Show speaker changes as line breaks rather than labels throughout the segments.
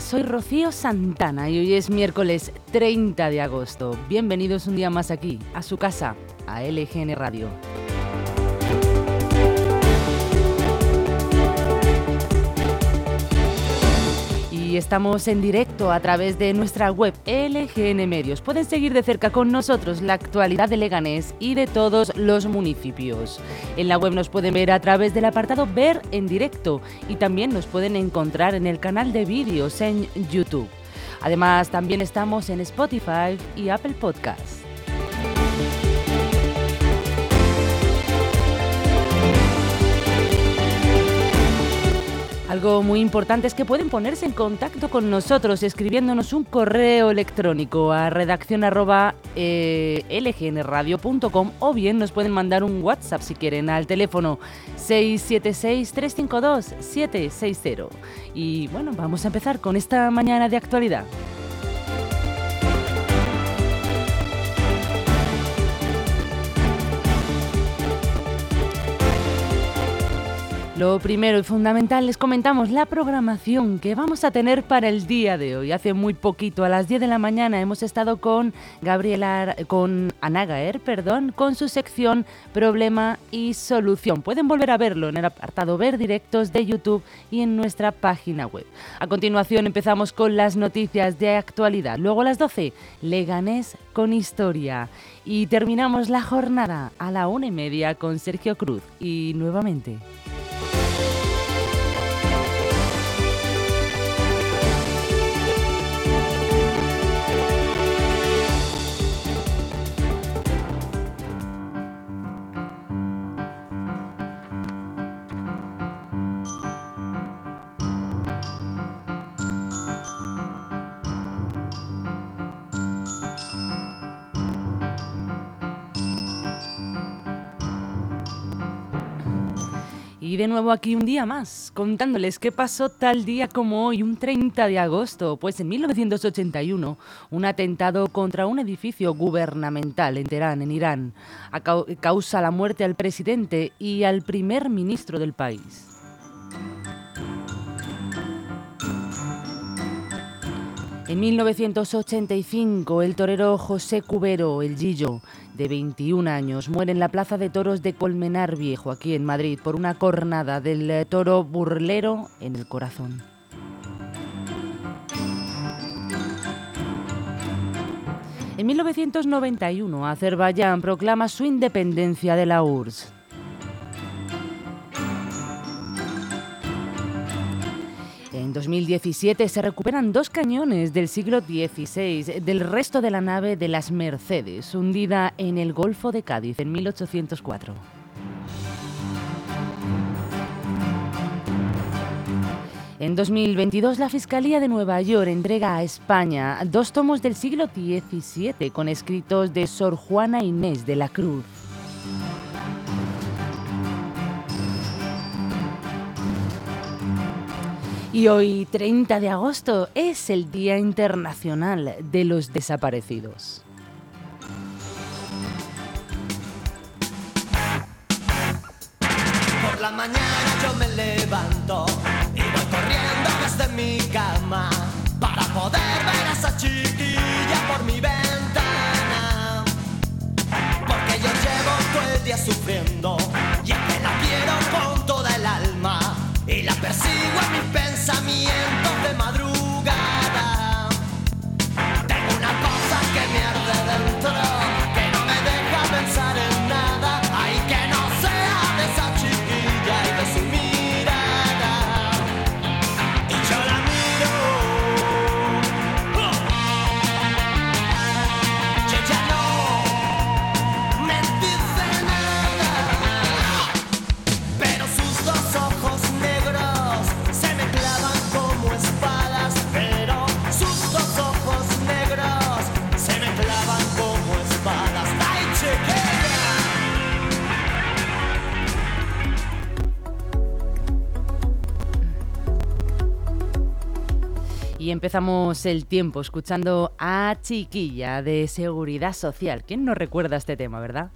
Soy Rocío Santana y hoy es miércoles 30 de agosto. Bienvenidos un día más aquí, a su casa, a LGN Radio. Estamos en directo a través de nuestra web LGN Medios. Pueden seguir de cerca con nosotros la actualidad de Leganés y de todos los municipios. En la web nos pueden ver a través del apartado Ver en directo y también nos pueden encontrar en el canal de vídeos en YouTube. Además, también estamos en Spotify y Apple Podcasts. Muy importante es que pueden ponerse en contacto con nosotros escribiéndonos un correo electrónico a redacción eh, lgnradio.com o bien nos pueden mandar un WhatsApp si quieren al teléfono 676-352-760. Y bueno, vamos a empezar con esta mañana de actualidad. Lo primero y fundamental les comentamos la programación que vamos a tener para el día de hoy. Hace muy poquito, a las 10 de la mañana, hemos estado con Gabriela, con Anagaer, perdón, con su sección Problema y Solución. Pueden volver a verlo en el apartado Ver Directos de YouTube y en nuestra página web. A continuación empezamos con las noticias de actualidad. Luego a las 12, Leganés con historia. Y terminamos la jornada a la una y media con Sergio Cruz. Y nuevamente. Y de nuevo aquí un día más, contándoles qué pasó tal día como hoy, un 30 de agosto. Pues en 1981, un atentado contra un edificio gubernamental en Teherán, en Irán, causa la muerte al presidente y al primer ministro del país. En 1985, el torero José Cubero, el Gillo, de 21 años, muere en la Plaza de Toros de Colmenar Viejo, aquí en Madrid, por una cornada del eh, toro burlero en el corazón. En 1991, Azerbaiyán proclama su independencia de la URSS. 2017 se recuperan dos cañones del siglo XVI del resto de la nave de las Mercedes, hundida en el Golfo de Cádiz en 1804. En 2022, la Fiscalía de Nueva York entrega a España dos tomos del siglo XVII con escritos de Sor Juana Inés de la Cruz. Y hoy, 30 de agosto, es el Día Internacional de los Desaparecidos.
Por la mañana yo me levanto y voy corriendo desde mi cama para poder ver a esa chiquilla por mi ventana. Porque yo llevo todo el día sufriendo y es que la quiero con toda el alma y la persigo en mis pensamientos de madrugada.
Y empezamos el tiempo escuchando a Chiquilla de Seguridad Social. ¿Quién no recuerda este tema, verdad?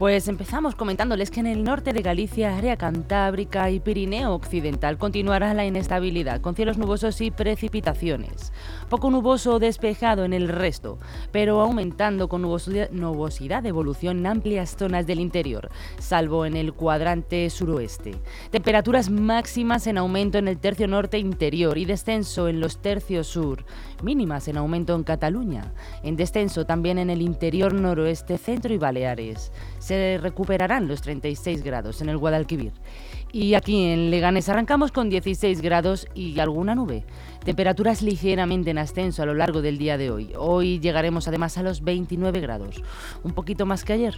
Pues empezamos comentándoles que en el norte de Galicia, área cantábrica y Pirineo occidental continuará la inestabilidad, con cielos nubosos y precipitaciones. Poco nuboso despejado en el resto, pero aumentando con nubosidad, de evolución en amplias zonas del interior, salvo en el cuadrante suroeste. Temperaturas máximas en aumento en el tercio norte interior y descenso en los tercios sur, mínimas en aumento en Cataluña, en descenso también en el interior noroeste, centro y Baleares se recuperarán los 36 grados en el Guadalquivir. Y aquí en Leganes arrancamos con 16 grados y alguna nube. Temperaturas ligeramente en ascenso a lo largo del día de hoy. Hoy llegaremos además a los 29 grados, un poquito más que ayer.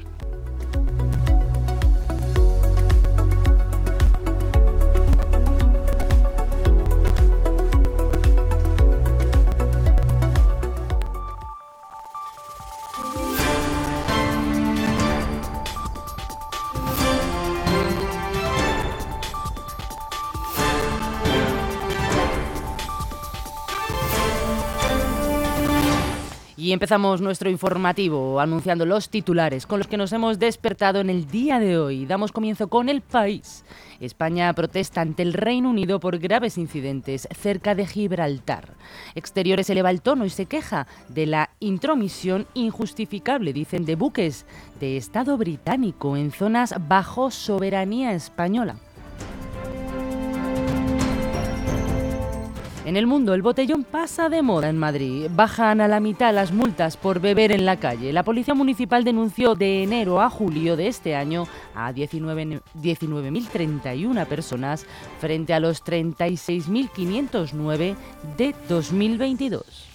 Y empezamos nuestro informativo anunciando los titulares con los que nos hemos despertado en el día de hoy. Damos comienzo con el país. España protesta ante el Reino Unido por graves incidentes cerca de Gibraltar. Exteriores eleva el tono y se queja de la intromisión injustificable, dicen, de buques de Estado británico en zonas bajo soberanía española. En el mundo, el botellón pasa de moda en Madrid. Bajan a la mitad las multas por beber en la calle. La Policía Municipal denunció de enero a julio de este año a 19.031 personas frente a los 36.509 de 2022.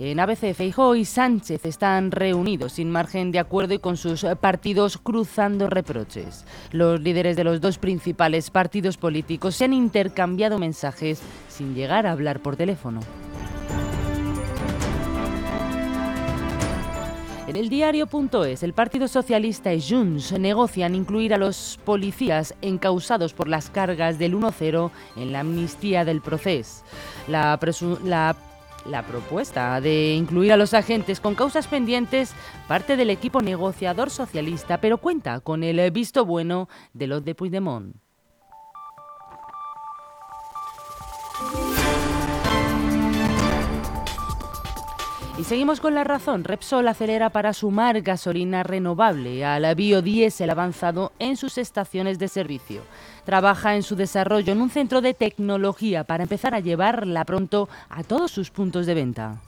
En ABC, Feijó y Sánchez están reunidos sin margen de acuerdo y con sus partidos cruzando reproches. Los líderes de los dos principales partidos políticos se han intercambiado mensajes sin llegar a hablar por teléfono. En el diario.es, el Partido Socialista y Junts negocian incluir a los policías encausados por las cargas del 1-0 en la amnistía del proceso. La, la propuesta de incluir a los agentes con causas pendientes parte del equipo negociador socialista, pero cuenta con el visto bueno de los de Puigdemont. Seguimos con la razón. Repsol acelera para sumar gasolina renovable al biodiesel avanzado en sus estaciones de servicio. Trabaja en su desarrollo en un centro de tecnología para empezar a llevarla pronto a todos sus puntos de venta.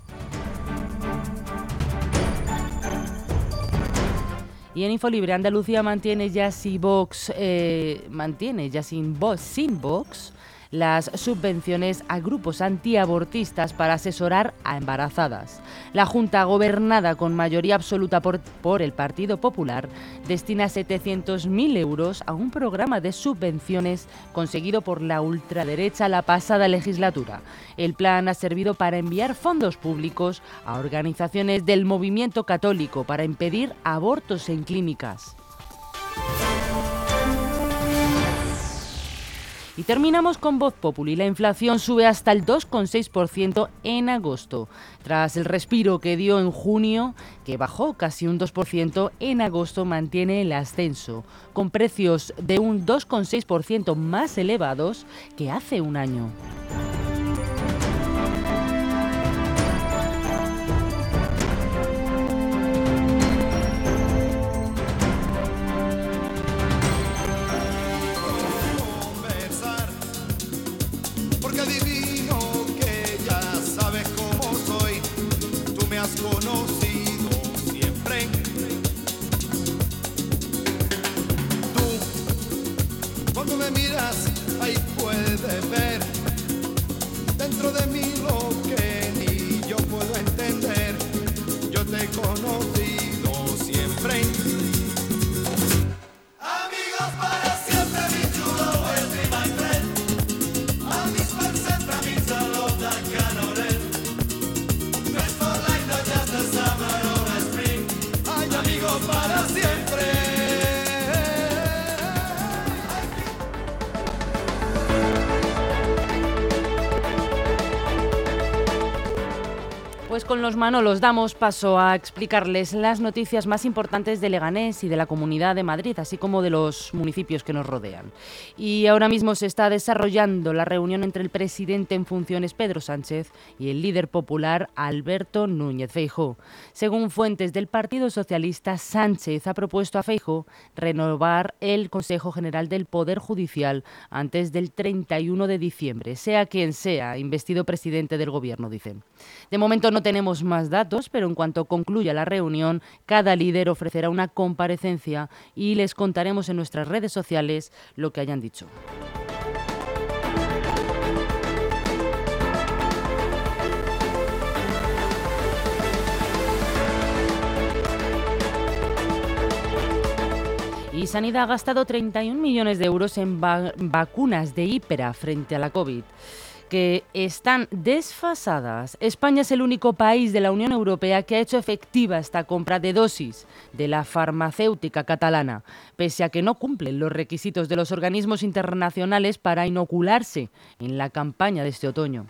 Y en Infolibre, Andalucía mantiene ya sin box, eh, mantiene ya sin box, sin box las subvenciones a grupos antiabortistas para asesorar a embarazadas. La Junta, gobernada con mayoría absoluta por, el Partido Popular, destina 700.000 euros a un programa de subvenciones conseguido por la ultraderecha la pasada legislatura. El plan ha servido para enviar fondos públicos a organizaciones del movimiento católico para impedir abortos en clínicas. Y terminamos con Voz Populi. La inflación sube hasta el 2,6% en agosto. Tras el respiro que dio en junio, que bajó casi un 2%, en agosto mantiene el ascenso, con precios de un 2,6% más elevados que hace un año. Pues con los Manolos damos paso a explicarles las noticias más importantes de Leganés y de la Comunidad de Madrid, así como de los municipios que nos rodean. Y ahora mismo se está desarrollando la reunión entre el presidente en funciones Pedro Sánchez y el líder popular Alberto Núñez Feijóo. Según fuentes del Partido Socialista, Sánchez ha propuesto a Feijóo renovar el Consejo General del Poder Judicial antes del 31 de diciembre, sea quien sea investido presidente del gobierno, dicen. De momento no tenemos más datos, pero en cuanto concluya la reunión, cada líder ofrecerá una comparecencia y les contaremos en nuestras redes sociales lo que hayan dicho. Y Sanidad ha gastado 31 millones de euros en vacunas de hípera frente a la COVID que están desfasadas. España es el único país de la Unión Europea que ha hecho efectiva esta compra de dosis de la farmacéutica catalana, pese a que no cumplen los requisitos de los organismos internacionales para inocularse en la campaña de este otoño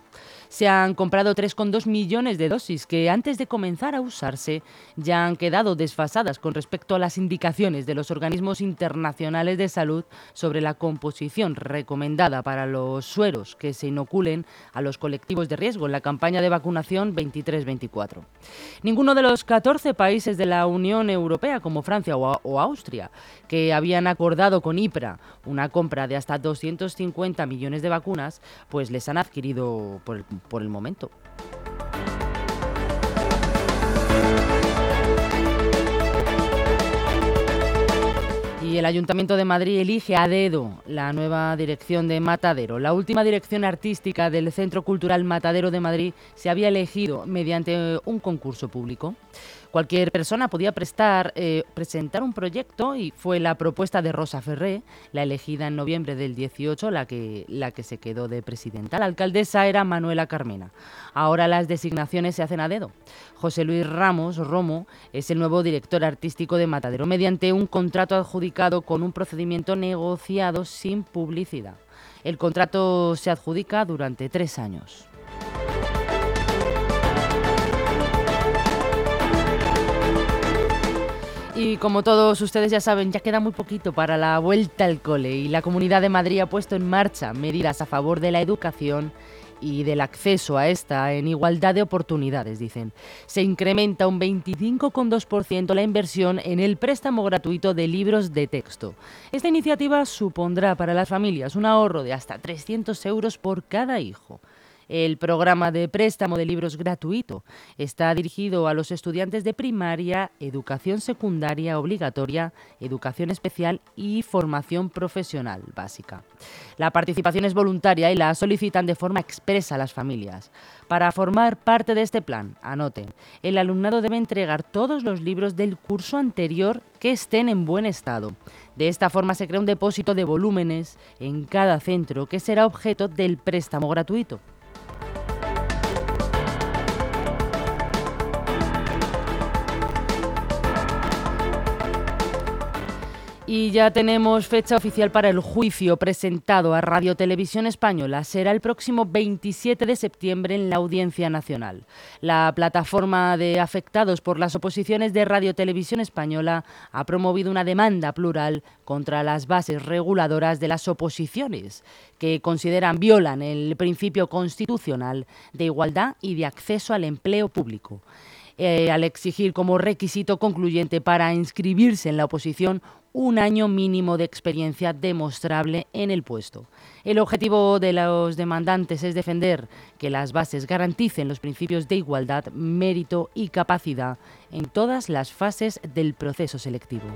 se han comprado 3,2 millones de dosis que antes de comenzar a usarse ya han quedado desfasadas con respecto a las indicaciones de los organismos internacionales de salud sobre la composición recomendada para los sueros que se inoculen a los colectivos de riesgo en la campaña de vacunación 23-24. Ninguno de los 14 países de la Unión Europea, como Francia o, Austria, que habían acordado con IPRA una compra de hasta 250 millones de vacunas, pues les han adquirido por el por el momento. Y el Ayuntamiento de Madrid elige a dedo la nueva dirección de Matadero. La última dirección artística del Centro Cultural Matadero de Madrid se había elegido mediante un concurso público. Cualquier persona podía prestar, eh, presentar un proyecto y fue la propuesta de Rosa Ferré, la elegida en noviembre del 18, la que, la que se quedó de presidenta. La alcaldesa era Manuela Carmena. Ahora las designaciones se hacen a dedo. José Luis Ramos Romo es el nuevo director artístico de Matadero mediante un contrato adjudicado con un procedimiento negociado sin publicidad. El contrato se adjudica durante tres años. Y como todos ustedes ya saben, ya queda muy poquito para la vuelta al cole y la Comunidad de Madrid ha puesto en marcha medidas a favor de la educación y del acceso a esta en igualdad de oportunidades, dicen. Se incrementa un 25,2% la inversión en el préstamo gratuito de libros de texto. Esta iniciativa supondrá para las familias un ahorro de hasta 300 euros por cada hijo. El programa de préstamo de libros gratuito está dirigido a los estudiantes de primaria, educación secundaria obligatoria, educación especial y formación profesional básica. La participación es voluntaria y la solicitan de forma expresa las familias. Para formar parte de este plan, anoten, el alumnado debe entregar todos los libros del curso anterior que estén en buen estado. De esta forma se crea un depósito de volúmenes en cada centro que será objeto del préstamo gratuito. Y ya tenemos fecha oficial para el juicio presentado a Radio Televisión Española. Será el próximo 27 de septiembre en la Audiencia Nacional. La plataforma de afectados por las oposiciones de Radio Televisión Española ha promovido una demanda plural contra las bases reguladoras de las oposiciones, que consideran violan el principio constitucional de igualdad y de acceso al empleo público. Eh, al exigir como requisito concluyente para inscribirse en la oposición un año mínimo de experiencia demostrable en el puesto. El objetivo de los demandantes es defender que las bases garanticen los principios de igualdad, mérito y capacidad en todas las fases del proceso selectivo.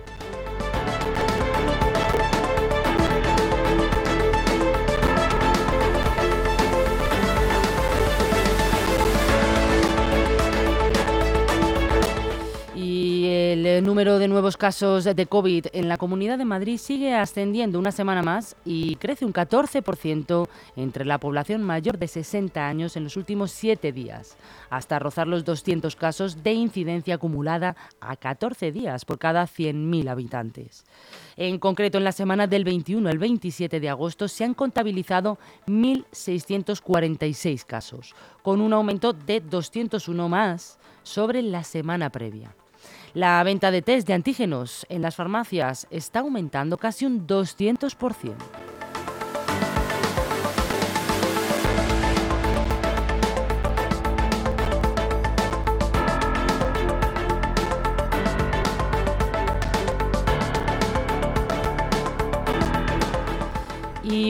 El número número de nuevos casos de COVID en la Comunidad de Madrid sigue ascendiendo una semana más y crece un 14% entre la población mayor de 60 años en los últimos siete días, hasta rozar los 200 casos de incidencia acumulada a 14 días por cada 100.000 habitantes. En concreto, en la semana del 21 al 27 de agosto se han contabilizado 1.646 casos, con un aumento de 201 más sobre la semana previa. La venta de test de antígenos en las farmacias está aumentando casi un 200%.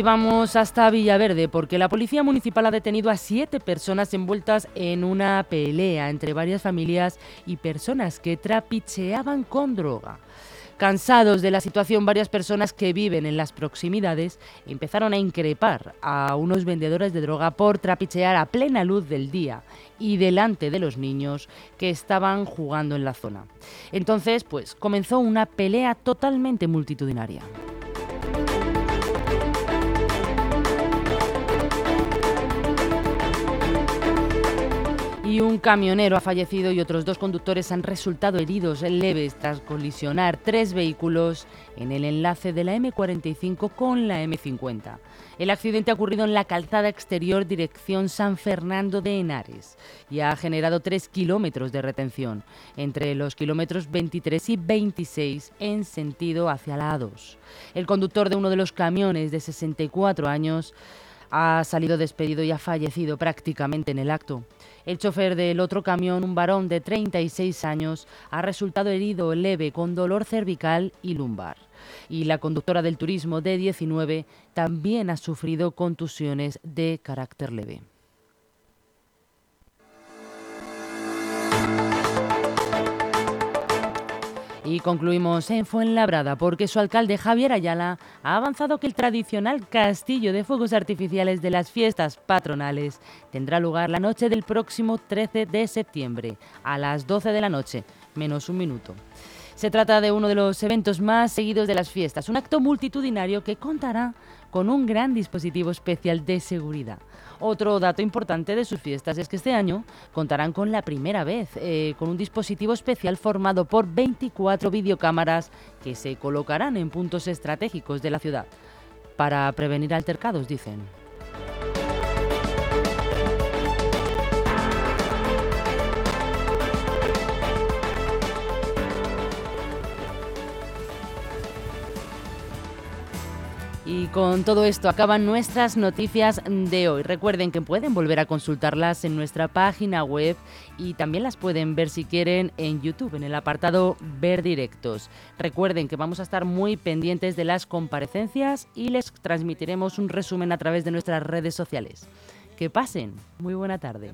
Vamos hasta Villaverde porque la Policía Municipal ha detenido a siete personas envueltas en una pelea entre varias familias y personas que trapicheaban con droga. Cansados de la situación, varias personas que viven en las proximidades empezaron a increpar a unos vendedores de droga por trapichear a plena luz del día y delante de los niños que estaban jugando en la zona. Entonces, pues comenzó una pelea totalmente multitudinaria. Y un camionero ha fallecido y otros dos conductores han resultado heridos leves tras colisionar tres vehículos en el enlace de la M45 con la M50. El accidente ha ocurrido en la calzada exterior dirección San Fernando de Henares y ha generado tres kilómetros de retención entre los kilómetros 23 y 26 en sentido hacia la A2. El conductor de uno de los camiones de 64 años ha salido despedido y ha fallecido prácticamente en el acto. El chofer del otro camión, un varón de 36 años, ha resultado herido leve con dolor cervical y lumbar. Y la conductora del turismo de 19 también ha sufrido contusiones de carácter leve. Y concluimos en Fuenlabrada porque su alcalde Javier Ayala ha avanzado que el tradicional castillo de fuegos artificiales de las fiestas patronales tendrá lugar la noche del próximo 13 de septiembre a las 12 de la noche, menos un minuto. Se trata de uno de los eventos más seguidos de las fiestas, un acto multitudinario que contará con un gran dispositivo especial de seguridad. Otro dato importante de sus fiestas es que este año contarán con la primera vez eh, con un dispositivo especial formado por 24 videocámaras que se colocarán en puntos estratégicos de la ciudad para prevenir altercados, dicen. Con todo esto acaban nuestras noticias de hoy. Recuerden que pueden volver a consultarlas en nuestra página web y también las pueden ver si quieren en YouTube, en el apartado Ver Directos. Recuerden que vamos a estar muy pendientes de las comparecencias y les transmitiremos un resumen a través de nuestras redes sociales. Que pasen. Muy buena tarde.